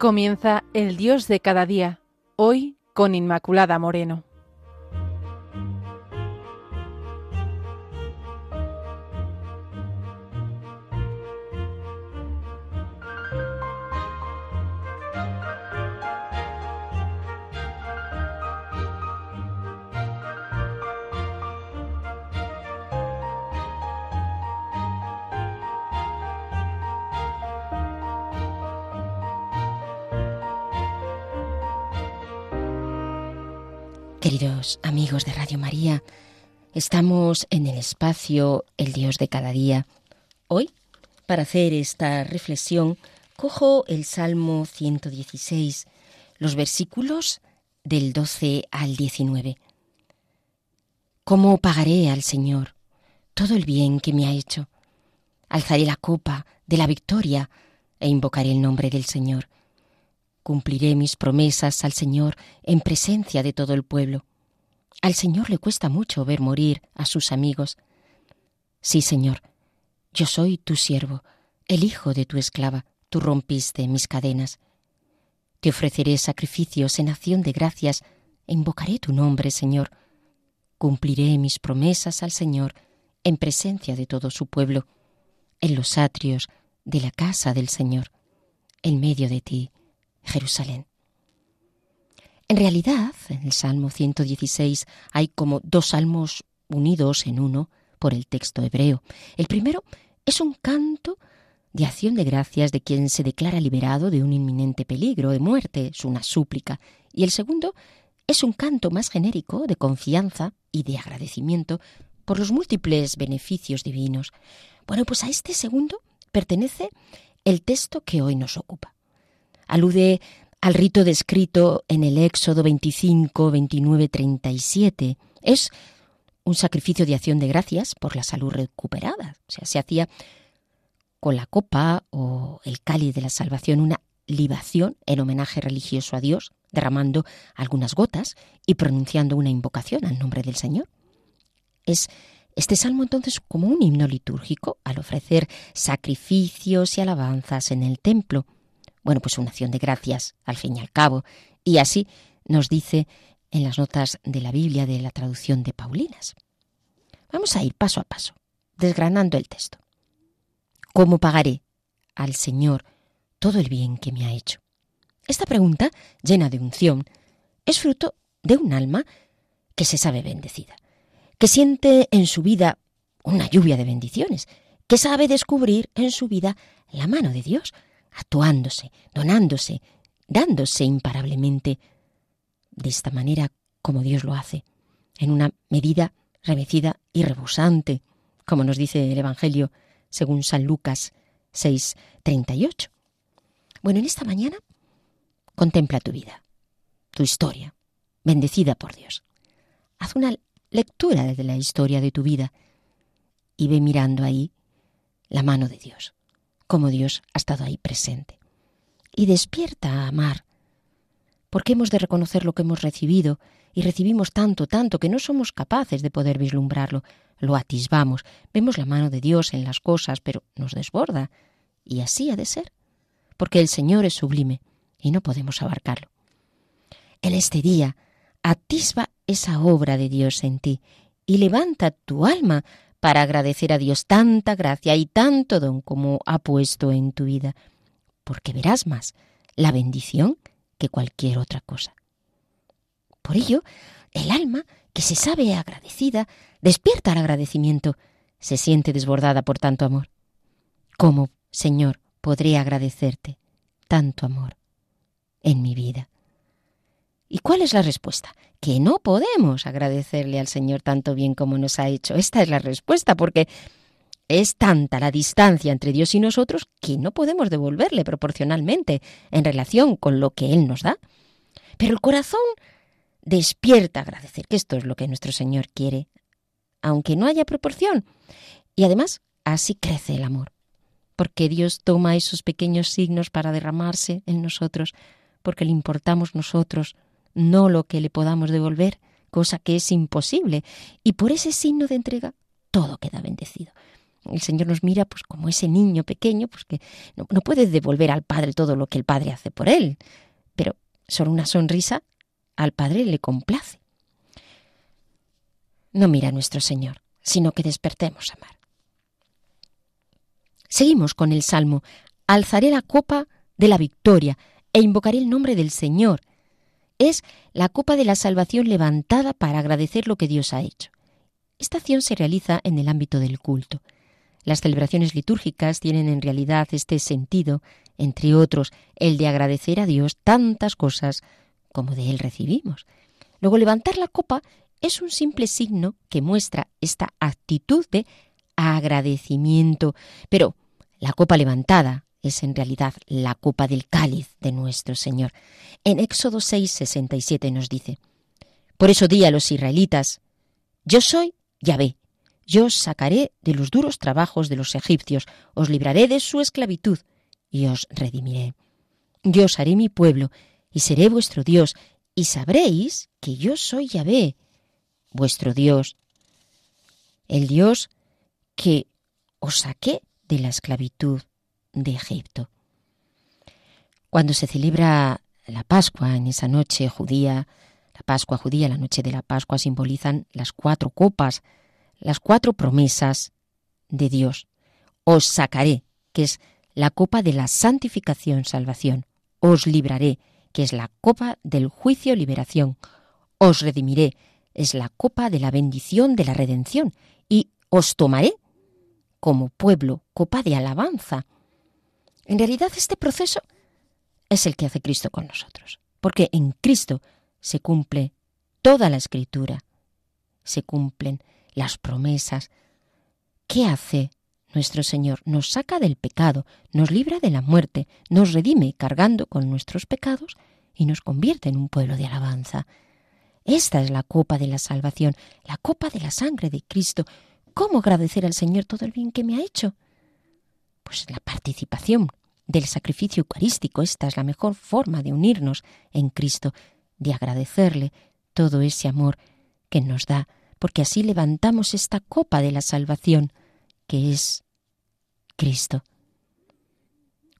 Comienza el Dios de cada día, hoy con Inmaculada Moreno. Queridos amigos de Radio María, estamos en el espacio El Dios de cada día. Hoy, para hacer esta reflexión, cojo el Salmo 116, los versículos del 12 al 19. ¿Cómo pagaré al Señor todo el bien que me ha hecho? Alzaré la copa de la victoria e invocaré el nombre del Señor. Cumpliré mis promesas al Señor en presencia de todo el pueblo. Al Señor le cuesta mucho ver morir a sus amigos. Sí, Señor, yo soy tu siervo, el hijo de tu esclava, tú rompiste mis cadenas. Te ofreceré sacrificios en acción de gracias e invocaré tu nombre, Señor. Cumpliré mis promesas al Señor en presencia de todo su pueblo, en los atrios de la casa del Señor, en medio de ti, Jerusalén. En realidad, en el Salmo 116 hay como dos salmos unidos en uno por el texto hebreo. El primero es un canto de acción de gracias de quien se declara liberado de un inminente peligro de muerte, es una súplica. Y el segundo es un canto más genérico de confianza y de agradecimiento por los múltiples beneficios divinos. Bueno, pues a este segundo pertenece el texto que hoy nos ocupa alude al rito descrito en el Éxodo 25, 29, 37. Es un sacrificio de acción de gracias por la salud recuperada. O sea, se hacía con la copa o el cáliz de la salvación una libación en homenaje religioso a Dios, derramando algunas gotas y pronunciando una invocación al nombre del Señor. Es este salmo entonces como un himno litúrgico al ofrecer sacrificios y alabanzas en el templo. Bueno, pues una acción de gracias, al fin y al cabo. Y así nos dice en las notas de la Biblia de la traducción de Paulinas. Vamos a ir paso a paso, desgranando el texto. ¿Cómo pagaré al Señor todo el bien que me ha hecho? Esta pregunta, llena de unción, es fruto de un alma que se sabe bendecida, que siente en su vida una lluvia de bendiciones, que sabe descubrir en su vida la mano de Dios, actuándose, donándose, dándose imparablemente, de esta manera como Dios lo hace, en una medida remecida y rebosante, como nos dice el Evangelio según San Lucas 6:38. Bueno, en esta mañana contempla tu vida, tu historia, bendecida por Dios. Haz una lectura de la historia de tu vida y ve mirando ahí la mano de Dios como Dios ha estado ahí presente. Y despierta a amar, porque hemos de reconocer lo que hemos recibido y recibimos tanto, tanto que no somos capaces de poder vislumbrarlo. Lo atisbamos, vemos la mano de Dios en las cosas, pero nos desborda. Y así ha de ser, porque el Señor es sublime y no podemos abarcarlo. En este día, atisba esa obra de Dios en ti y levanta tu alma para agradecer a Dios tanta gracia y tanto don como ha puesto en tu vida, porque verás más la bendición que cualquier otra cosa. Por ello, el alma, que se sabe agradecida, despierta al agradecimiento, se siente desbordada por tanto amor. ¿Cómo, Señor, podré agradecerte tanto amor en mi vida? ¿Y cuál es la respuesta? Que no podemos agradecerle al Señor tanto bien como nos ha hecho. Esta es la respuesta, porque es tanta la distancia entre Dios y nosotros que no podemos devolverle proporcionalmente en relación con lo que Él nos da. Pero el corazón despierta a agradecer, que esto es lo que nuestro Señor quiere, aunque no haya proporción. Y además, así crece el amor, porque Dios toma esos pequeños signos para derramarse en nosotros, porque le importamos nosotros, no lo que le podamos devolver, cosa que es imposible, y por ese signo de entrega todo queda bendecido. El Señor nos mira pues como ese niño pequeño, pues que no, no puede devolver al Padre todo lo que el Padre hace por él, pero solo una sonrisa al Padre le complace. No mira a nuestro Señor, sino que despertemos a amar. Seguimos con el Salmo. Alzaré la copa de la victoria e invocaré el nombre del Señor. Es la copa de la salvación levantada para agradecer lo que Dios ha hecho. Esta acción se realiza en el ámbito del culto. Las celebraciones litúrgicas tienen en realidad este sentido, entre otros, el de agradecer a Dios tantas cosas como de Él recibimos. Luego, levantar la copa es un simple signo que muestra esta actitud de agradecimiento. Pero la copa levantada es en realidad la copa del cáliz de nuestro Señor. En Éxodo 6, 67 nos dice, Por eso di a los israelitas, Yo soy Yahvé, yo os sacaré de los duros trabajos de los egipcios, os libraré de su esclavitud y os redimiré. Yo os haré mi pueblo y seré vuestro Dios, y sabréis que yo soy Yahvé, vuestro Dios, el Dios que os saqué de la esclavitud de Egipto. Cuando se celebra la Pascua en esa noche judía, la Pascua judía, la noche de la Pascua simbolizan las cuatro copas, las cuatro promesas de Dios. Os sacaré, que es la copa de la santificación, salvación. Os libraré, que es la copa del juicio, liberación. Os redimiré, es la copa de la bendición de la redención. Y os tomaré como pueblo, copa de alabanza. En realidad este proceso es el que hace Cristo con nosotros, porque en Cristo se cumple toda la escritura, se cumplen las promesas. ¿Qué hace nuestro Señor? Nos saca del pecado, nos libra de la muerte, nos redime cargando con nuestros pecados y nos convierte en un pueblo de alabanza. Esta es la copa de la salvación, la copa de la sangre de Cristo. ¿Cómo agradecer al Señor todo el bien que me ha hecho? Pues la participación del sacrificio eucarístico. Esta es la mejor forma de unirnos en Cristo, de agradecerle todo ese amor que nos da, porque así levantamos esta copa de la salvación, que es Cristo.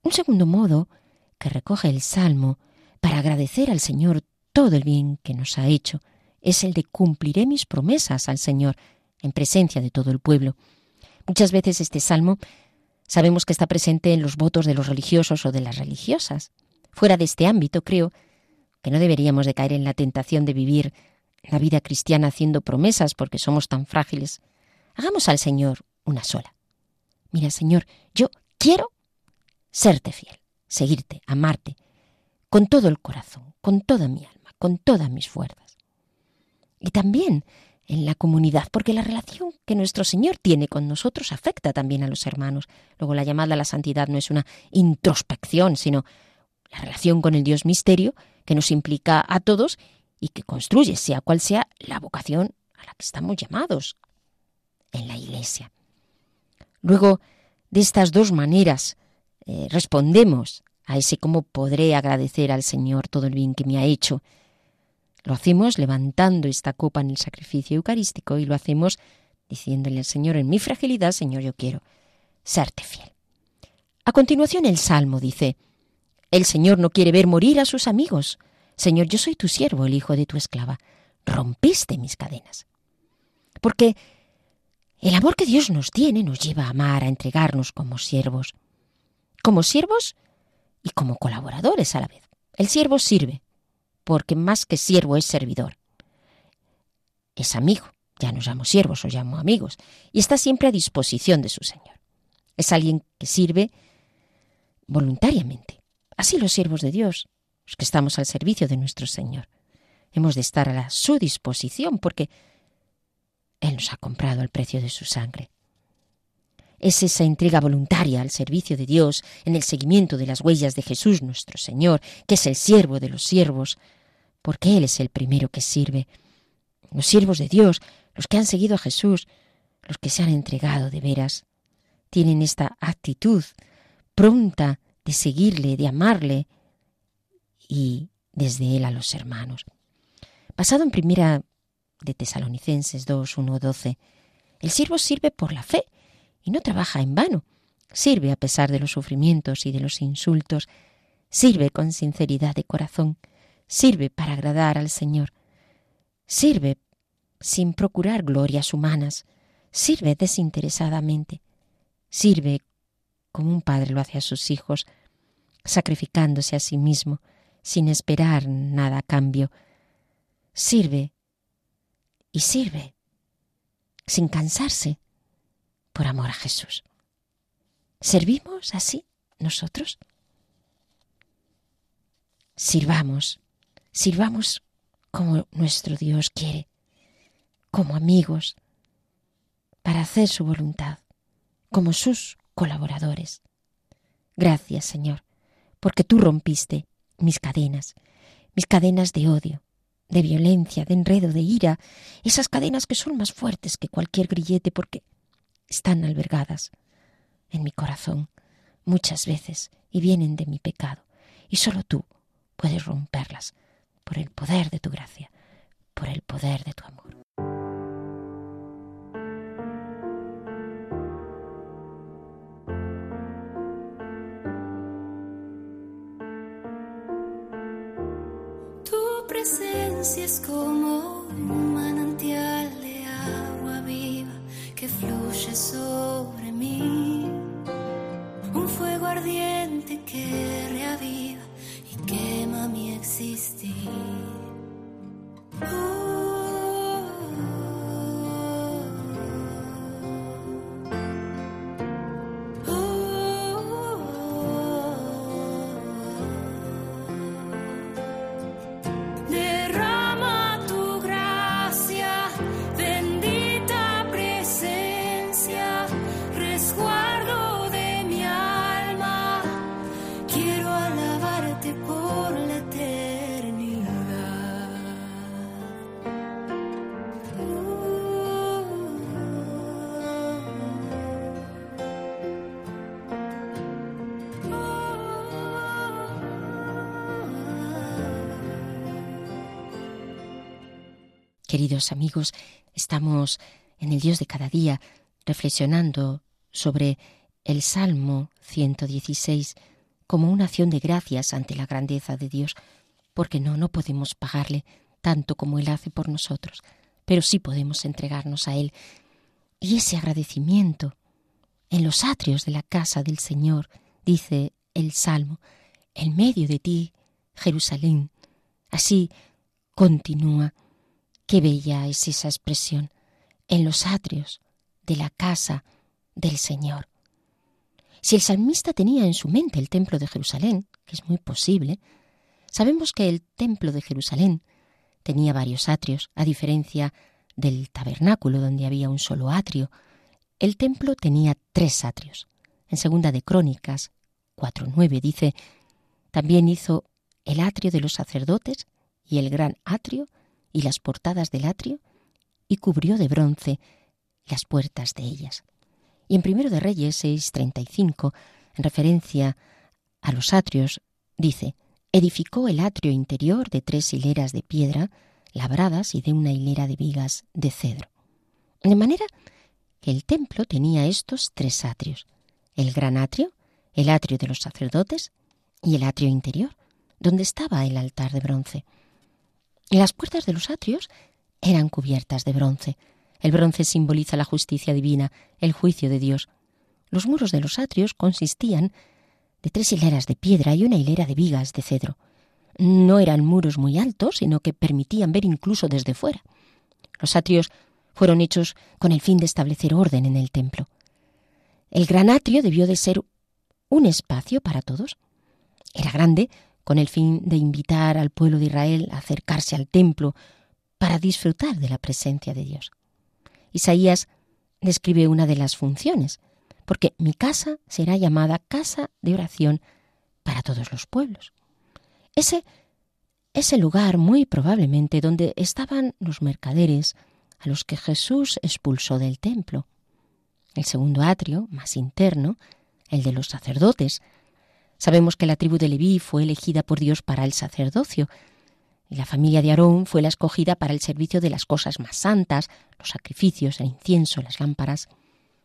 Un segundo modo que recoge el Salmo para agradecer al Señor todo el bien que nos ha hecho es el de cumpliré mis promesas al Señor en presencia de todo el pueblo. Muchas veces este salmo sabemos que está presente en los votos de los religiosos o de las religiosas. Fuera de este ámbito, creo que no deberíamos de caer en la tentación de vivir la vida cristiana haciendo promesas porque somos tan frágiles. Hagamos al Señor una sola. Mira, Señor, yo quiero serte fiel, seguirte, amarte, con todo el corazón, con toda mi alma, con todas mis fuerzas. Y también en la comunidad, porque la relación que nuestro Señor tiene con nosotros afecta también a los hermanos. Luego la llamada a la santidad no es una introspección, sino la relación con el Dios misterio que nos implica a todos y que construye, sea cual sea, la vocación a la que estamos llamados en la Iglesia. Luego, de estas dos maneras, eh, respondemos a ese cómo podré agradecer al Señor todo el bien que me ha hecho. Lo hacemos levantando esta copa en el sacrificio eucarístico y lo hacemos diciéndole al Señor en mi fragilidad, Señor, yo quiero serte fiel. A continuación el Salmo dice, El Señor no quiere ver morir a sus amigos. Señor, yo soy tu siervo, el hijo de tu esclava. Rompiste mis cadenas. Porque el amor que Dios nos tiene nos lleva a amar, a entregarnos como siervos. Como siervos y como colaboradores a la vez. El siervo sirve, porque más que siervo es servidor. Es amigo, ya nos llamo siervos o llamo amigos, y está siempre a disposición de su Señor. Es alguien que sirve voluntariamente. Así los siervos de Dios, los que estamos al servicio de nuestro Señor. Hemos de estar a su disposición porque Él nos ha comprado al precio de su sangre es esa entrega voluntaria al servicio de Dios en el seguimiento de las huellas de Jesús nuestro Señor, que es el siervo de los siervos, porque Él es el primero que sirve. Los siervos de Dios, los que han seguido a Jesús, los que se han entregado de veras, tienen esta actitud pronta de seguirle, de amarle y desde Él a los hermanos. Basado en primera de Tesalonicenses 2, 1, 12, el siervo sirve por la fe y no trabaja en vano. Sirve a pesar de los sufrimientos y de los insultos. Sirve con sinceridad de corazón. Sirve para agradar al Señor. Sirve sin procurar glorias humanas. Sirve desinteresadamente. Sirve como un padre lo hace a sus hijos, sacrificándose a sí mismo, sin esperar nada a cambio. Sirve y sirve, sin cansarse, por amor a Jesús. ¿Servimos así nosotros? Sirvamos, sirvamos como nuestro Dios quiere, como amigos, para hacer su voluntad, como sus colaboradores. Gracias, Señor, porque tú rompiste mis cadenas, mis cadenas de odio, de violencia, de enredo, de ira, esas cadenas que son más fuertes que cualquier grillete porque están albergadas en mi corazón muchas veces y vienen de mi pecado, y solo tú puedes romperlas por el poder de tu gracia, por el poder de tu amor. Queridos amigos, estamos en el Dios de cada día reflexionando sobre el Salmo 116 como una acción de gracias ante la grandeza de Dios, porque no, no podemos pagarle tanto como Él hace por nosotros, pero sí podemos entregarnos a Él. Y ese agradecimiento en los atrios de la casa del Señor, dice el Salmo, en medio de ti, Jerusalén. Así continúa. Qué bella es esa expresión, en los atrios de la casa del Señor. Si el salmista tenía en su mente el templo de Jerusalén, que es muy posible, sabemos que el templo de Jerusalén tenía varios atrios, a diferencia del tabernáculo donde había un solo atrio. El templo tenía tres atrios. En segunda de Crónicas 4.9 dice, también hizo el atrio de los sacerdotes y el gran atrio y las portadas del atrio y cubrió de bronce las puertas de ellas. Y en Primero de Reyes 6.35, en referencia a los atrios, dice, edificó el atrio interior de tres hileras de piedra labradas y de una hilera de vigas de cedro. De manera que el templo tenía estos tres atrios, el gran atrio, el atrio de los sacerdotes y el atrio interior, donde estaba el altar de bronce. Las puertas de los atrios eran cubiertas de bronce. El bronce simboliza la justicia divina, el juicio de Dios. Los muros de los atrios consistían de tres hileras de piedra y una hilera de vigas de cedro. No eran muros muy altos, sino que permitían ver incluso desde fuera. Los atrios fueron hechos con el fin de establecer orden en el templo. El gran atrio debió de ser un espacio para todos. Era grande con el fin de invitar al pueblo de Israel a acercarse al templo para disfrutar de la presencia de Dios. Isaías describe una de las funciones, porque mi casa será llamada casa de oración para todos los pueblos. Ese es el lugar muy probablemente donde estaban los mercaderes a los que Jesús expulsó del templo. El segundo atrio, más interno, el de los sacerdotes, Sabemos que la tribu de Leví fue elegida por Dios para el sacerdocio, y la familia de Aarón fue la escogida para el servicio de las cosas más santas, los sacrificios, el incienso, las lámparas.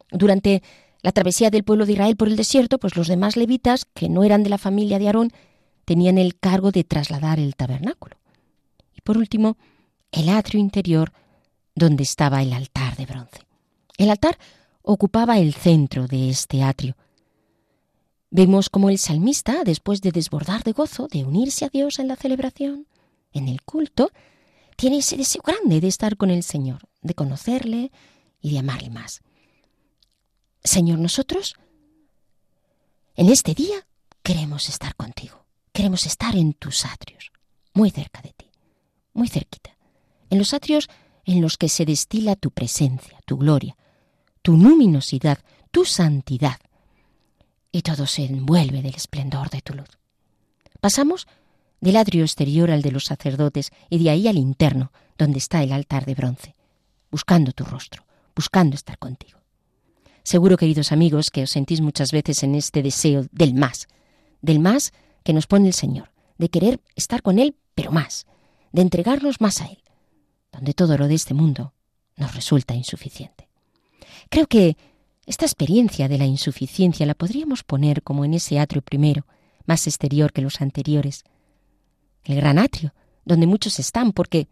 Durante la travesía del pueblo de Israel por el desierto, pues los demás levitas, que no eran de la familia de Aarón, tenían el cargo de trasladar el tabernáculo. Y por último, el atrio interior, donde estaba el altar de bronce. El altar ocupaba el centro de este atrio. Vemos como el salmista, después de desbordar de gozo, de unirse a Dios en la celebración, en el culto, tiene ese deseo grande de estar con el Señor, de conocerle y de amarle más. Señor, nosotros en este día queremos estar contigo, queremos estar en tus atrios, muy cerca de ti, muy cerquita, en los atrios en los que se destila tu presencia, tu gloria, tu luminosidad, tu santidad, y todo se envuelve del esplendor de tu luz. Pasamos del atrio exterior al de los sacerdotes y de ahí al interno, donde está el altar de bronce, buscando tu rostro, buscando estar contigo. Seguro, queridos amigos, que os sentís muchas veces en este deseo del más, del más que nos pone el Señor, de querer estar con Él, pero más, de entregarnos más a Él, donde todo lo de este mundo nos resulta insuficiente. Creo que esta experiencia de la insuficiencia la podríamos poner como en ese atrio primero, más exterior que los anteriores, el gran atrio, donde muchos están porque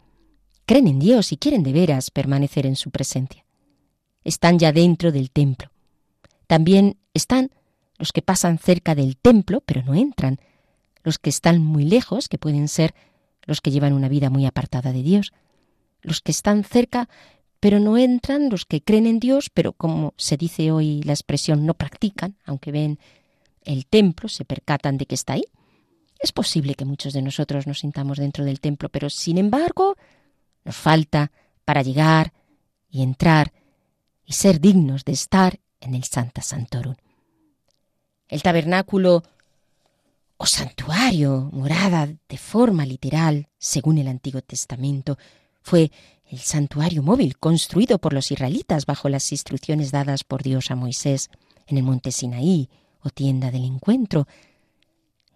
creen en Dios y quieren de veras permanecer en su presencia. Están ya dentro del templo. También están los que pasan cerca del templo, pero no entran, los que están muy lejos, que pueden ser los que llevan una vida muy apartada de Dios, los que están cerca, pero no entran, los que creen en Dios, pero como se dice hoy la expresión, no practican, aunque ven el templo, se percatan de que está ahí. Es posible que muchos de nosotros nos sintamos dentro del templo, pero sin embargo nos falta para llegar y entrar y ser dignos de estar en el Santa Santorum. El tabernáculo o santuario, morada de forma literal, según el Antiguo Testamento, fue el santuario móvil construido por los israelitas bajo las instrucciones dadas por Dios a Moisés en el monte Sinaí o tienda del encuentro.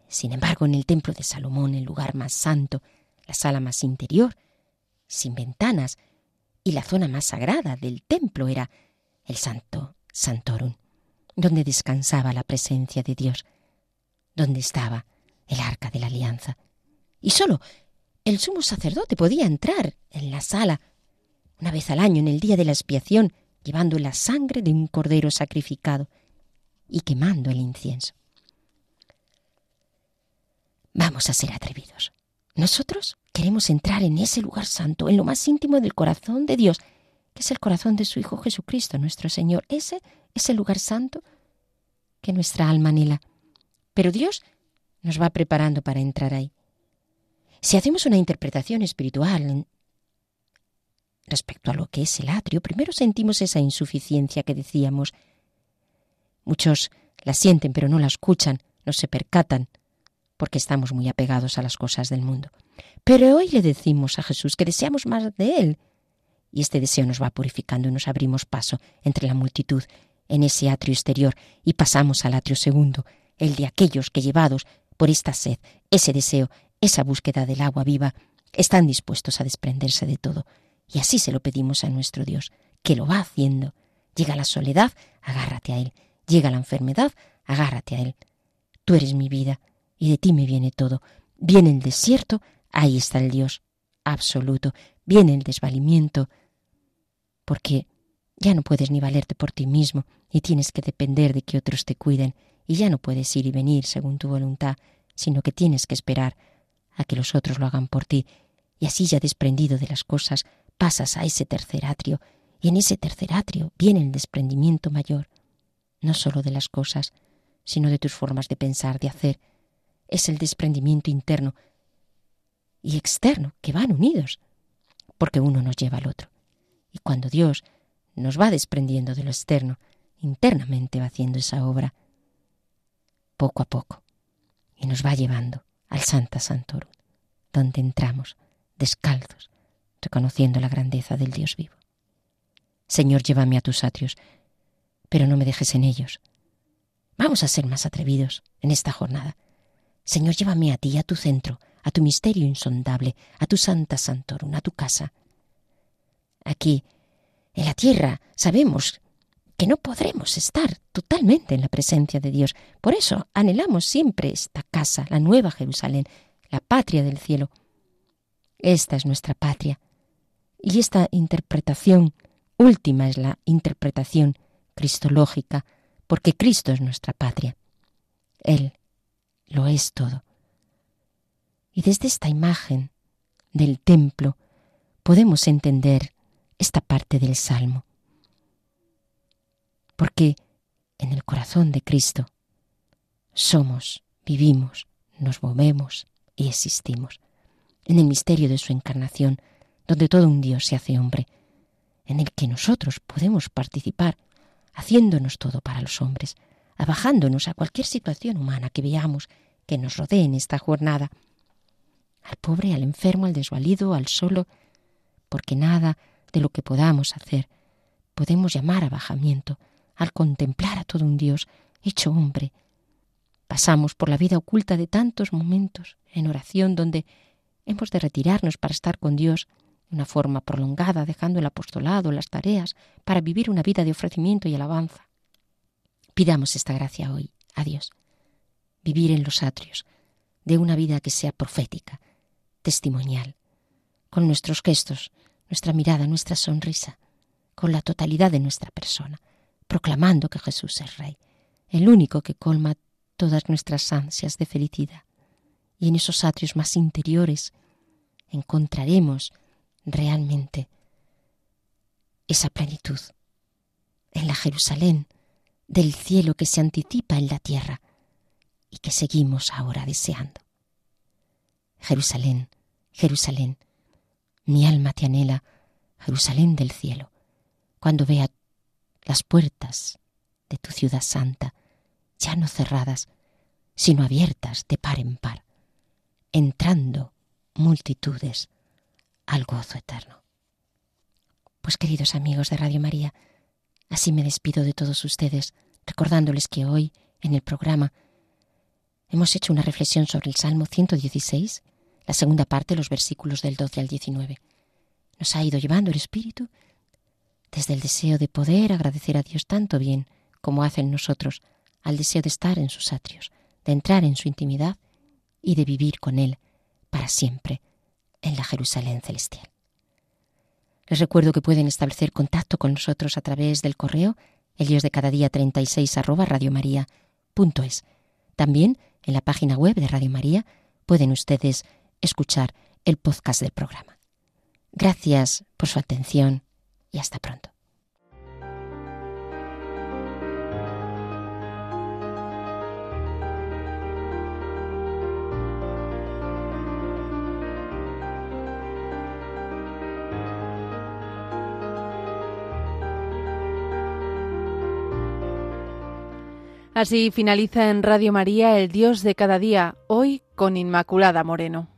Sin embargo, en el templo de Salomón, el lugar más santo, la sala más interior, sin ventanas, y la zona más sagrada del templo era el Santo Santorum, donde descansaba la presencia de Dios, donde estaba el arca de la alianza. Y solo el sumo sacerdote podía entrar en la sala una vez al año en el día de la expiación, llevando la sangre de un cordero sacrificado y quemando el incienso. Vamos a ser atrevidos. Nosotros queremos entrar en ese lugar santo, en lo más íntimo del corazón de Dios, que es el corazón de su Hijo Jesucristo, nuestro Señor. Ese es el lugar santo que nuestra alma anhela. Pero Dios nos va preparando para entrar ahí. Si hacemos una interpretación espiritual respecto a lo que es el atrio, primero sentimos esa insuficiencia que decíamos. Muchos la sienten pero no la escuchan, no se percatan porque estamos muy apegados a las cosas del mundo. Pero hoy le decimos a Jesús que deseamos más de Él. Y este deseo nos va purificando y nos abrimos paso entre la multitud en ese atrio exterior y pasamos al atrio segundo, el de aquellos que llevados por esta sed, ese deseo, esa búsqueda del agua viva, están dispuestos a desprenderse de todo. Y así se lo pedimos a nuestro Dios, que lo va haciendo. Llega la soledad, agárrate a Él. Llega la enfermedad, agárrate a Él. Tú eres mi vida, y de ti me viene todo. Viene el desierto, ahí está el Dios absoluto. Viene el desvalimiento, porque ya no puedes ni valerte por ti mismo y tienes que depender de que otros te cuiden y ya no puedes ir y venir según tu voluntad, sino que tienes que esperar a que los otros lo hagan por ti. Y así ya desprendido de las cosas pasas a ese tercer atrio. Y en ese tercer atrio viene el desprendimiento mayor, no sólo de las cosas, sino de tus formas de pensar, de hacer, es el desprendimiento interno y externo que van unidos, porque uno nos lleva al otro. Y cuando Dios nos va desprendiendo de lo externo, internamente va haciendo esa obra, poco a poco, y nos va llevando al Santa Santorum, donde entramos descalzos, reconociendo la grandeza del Dios vivo. Señor, llévame a tus atrios, pero no me dejes en ellos. Vamos a ser más atrevidos en esta jornada Señor, llévame a ti, a tu centro, a tu misterio insondable, a tu santa santorum, a tu casa. Aquí, en la tierra, sabemos que no podremos estar totalmente en la presencia de Dios. Por eso anhelamos siempre esta casa, la nueva Jerusalén, la patria del cielo. Esta es nuestra patria. Y esta interpretación última es la interpretación cristológica, porque Cristo es nuestra patria. Él lo es todo. Y desde esta imagen del templo podemos entender esta parte del Salmo. Porque en el corazón de Cristo somos, vivimos, nos movemos y existimos. En el misterio de su encarnación, donde todo un Dios se hace hombre, en el que nosotros podemos participar, haciéndonos todo para los hombres, abajándonos a cualquier situación humana que veamos que nos rodee en esta jornada, al pobre, al enfermo, al desvalido, al solo, porque nada de lo que podamos hacer podemos llamar abajamiento al contemplar a todo un Dios hecho hombre. Pasamos por la vida oculta de tantos momentos en oración donde hemos de retirarnos para estar con Dios de una forma prolongada, dejando el apostolado, las tareas, para vivir una vida de ofrecimiento y alabanza. Pidamos esta gracia hoy a Dios. Vivir en los atrios de una vida que sea profética, testimonial, con nuestros gestos, nuestra mirada, nuestra sonrisa, con la totalidad de nuestra persona, proclamando que Jesús es Rey, el único que colma todas nuestras ansias de felicidad. Y en esos atrios más interiores encontraremos realmente esa plenitud, en la Jerusalén del cielo que se anticipa en la tierra y que seguimos ahora deseando. Jerusalén, Jerusalén, mi alma te anhela, Jerusalén del cielo, cuando vea las puertas de tu ciudad santa, ya no cerradas, sino abiertas de par en par, entrando multitudes al gozo eterno. Pues queridos amigos de Radio María, así me despido de todos ustedes, recordándoles que hoy, en el programa, hemos hecho una reflexión sobre el Salmo 116, la segunda parte, los versículos del 12 al 19. Nos ha ido llevando el Espíritu desde el deseo de poder agradecer a Dios tanto bien como hacen nosotros, al deseo de estar en sus atrios, de entrar en su intimidad y de vivir con Él para siempre en la Jerusalén celestial. Les recuerdo que pueden establecer contacto con nosotros a través del correo ellos de cada día 36 arroba radiomaria.es. También en la página web de Radio María pueden ustedes escuchar el podcast del programa. Gracias por su atención y hasta pronto. Así finaliza en Radio María el Dios de cada día, hoy con Inmaculada Moreno.